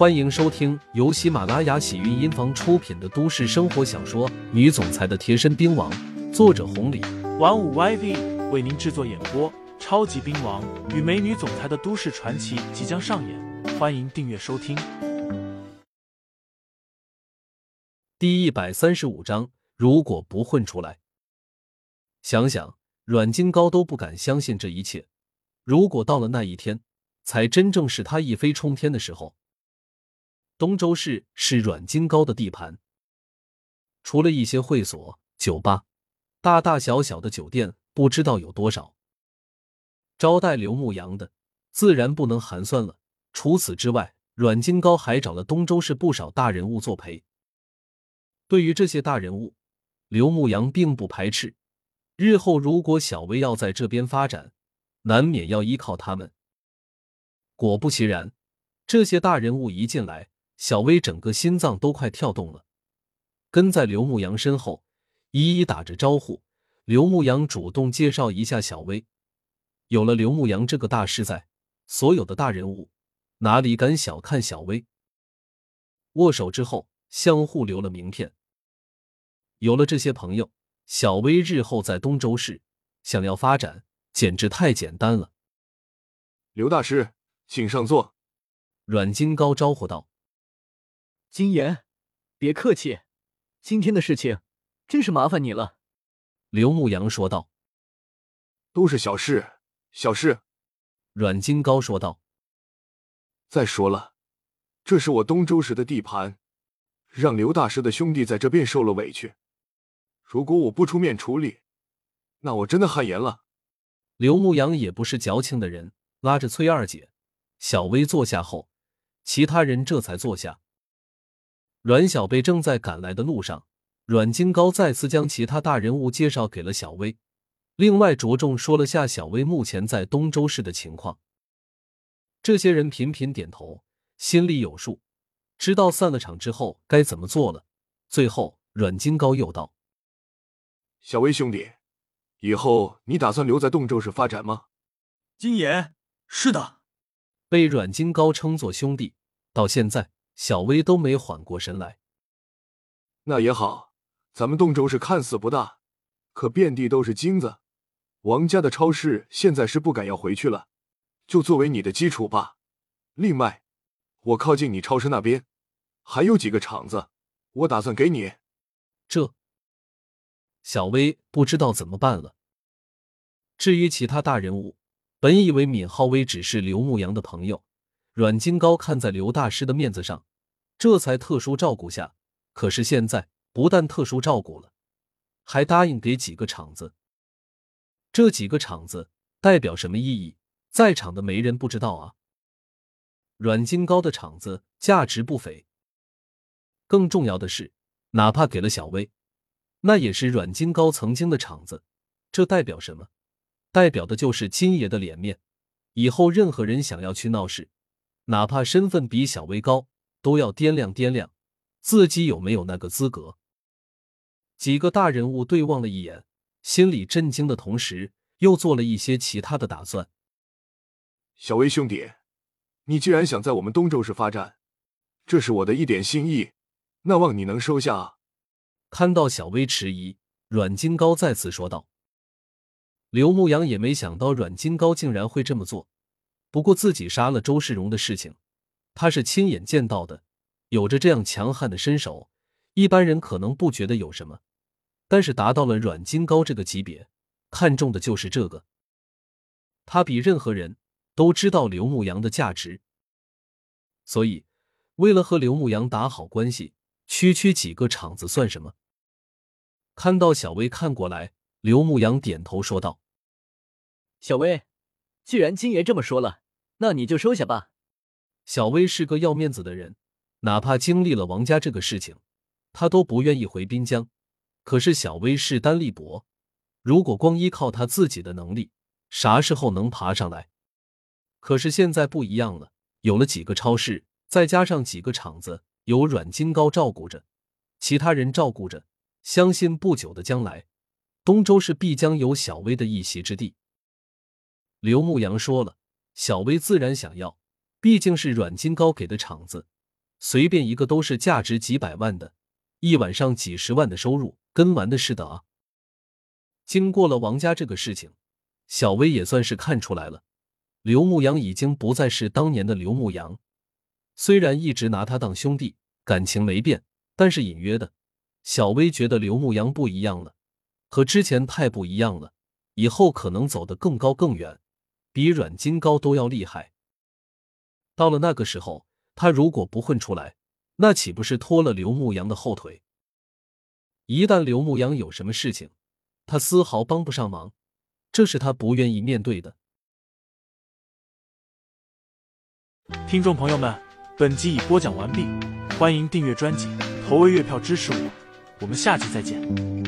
欢迎收听由喜马拉雅喜韵音房出品的都市生活小说《女总裁的贴身兵王》，作者红礼，玩五 YV 为您制作演播。超级兵王与美女总裁的都市传奇即将上演，欢迎订阅收听。第一百三十五章，如果不混出来，想想阮金高都不敢相信这一切。如果到了那一天，才真正是他一飞冲天的时候。东周市是阮金高的地盘，除了一些会所、酒吧，大大小小的酒店不知道有多少。招待刘牧阳的自然不能寒酸了。除此之外，阮金高还找了东周市不少大人物作陪。对于这些大人物，刘牧阳并不排斥。日后如果小薇要在这边发展，难免要依靠他们。果不其然，这些大人物一进来。小薇整个心脏都快跳动了，跟在刘牧阳身后，一一打着招呼。刘牧阳主动介绍一下小薇。有了刘牧阳这个大师在，所有的大人物哪里敢小看小薇？握手之后，相互留了名片。有了这些朋友，小薇日后在东周市想要发展，简直太简单了。刘大师，请上座。阮金高招呼道。金言，别客气，今天的事情真是麻烦你了。”刘牧阳说道。“都是小事，小事。”阮金高说道。“再说了，这是我东周时的地盘，让刘大师的兄弟在这边受了委屈，如果我不出面处理，那我真的汗颜了。”刘牧阳也不是矫情的人，拉着崔二姐、小薇坐下后，其他人这才坐下。阮小贝正在赶来的路上，阮金高再次将其他大人物介绍给了小薇，另外着重说了下小薇目前在东州市的情况。这些人频频点头，心里有数，知道散了场之后该怎么做了。最后，阮金高又道：“小薇兄弟，以后你打算留在东州市发展吗？”金爷，是的。被阮金高称作兄弟，到现在。小薇都没缓过神来。那也好，咱们洞州是看似不大，可遍地都是金子。王家的超市现在是不敢要回去了，就作为你的基础吧。另外，我靠近你超市那边还有几个厂子，我打算给你。这，小薇不知道怎么办了。至于其他大人物，本以为闵浩威只是刘牧阳的朋友，阮金高看在刘大师的面子上。这才特殊照顾下，可是现在不但特殊照顾了，还答应给几个厂子。这几个厂子代表什么意义？在场的没人不知道啊。阮金高的厂子价值不菲，更重要的是，哪怕给了小薇，那也是阮金高曾经的厂子。这代表什么？代表的就是金爷的脸面。以后任何人想要去闹事，哪怕身份比小薇高。都要掂量掂量，自己有没有那个资格。几个大人物对望了一眼，心里震惊的同时，又做了一些其他的打算。小薇兄弟，你既然想在我们东周市发展，这是我的一点心意，那望你能收下啊。看到小薇迟疑，阮金高再次说道。刘牧阳也没想到阮金高竟然会这么做，不过自己杀了周世荣的事情。他是亲眼见到的，有着这样强悍的身手，一般人可能不觉得有什么，但是达到了阮金高这个级别，看重的就是这个。他比任何人都知道刘牧阳的价值，所以为了和刘牧阳打好关系，区区几个厂子算什么？看到小薇看过来，刘牧阳点头说道：“小薇，既然金爷这么说了，那你就收下吧。”小薇是个要面子的人，哪怕经历了王家这个事情，她都不愿意回滨江。可是小薇势单力薄，如果光依靠她自己的能力，啥时候能爬上来？可是现在不一样了，有了几个超市，再加上几个厂子，有阮金高照顾着，其他人照顾着，相信不久的将来，东周市必将有小薇的一席之地。刘牧阳说了，小薇自然想要。毕竟是阮金高给的场子，随便一个都是价值几百万的，一晚上几十万的收入，跟玩的似的啊！经过了王家这个事情，小薇也算是看出来了，刘牧阳已经不再是当年的刘牧阳。虽然一直拿他当兄弟，感情没变，但是隐约的，小薇觉得刘牧阳不一样了，和之前太不一样了，以后可能走得更高更远，比阮金高都要厉害。到了那个时候，他如果不混出来，那岂不是拖了刘牧阳的后腿？一旦刘牧阳有什么事情，他丝毫帮不上忙，这是他不愿意面对的。听众朋友们，本集已播讲完毕，欢迎订阅专辑，投喂月票支持我，我们下集再见。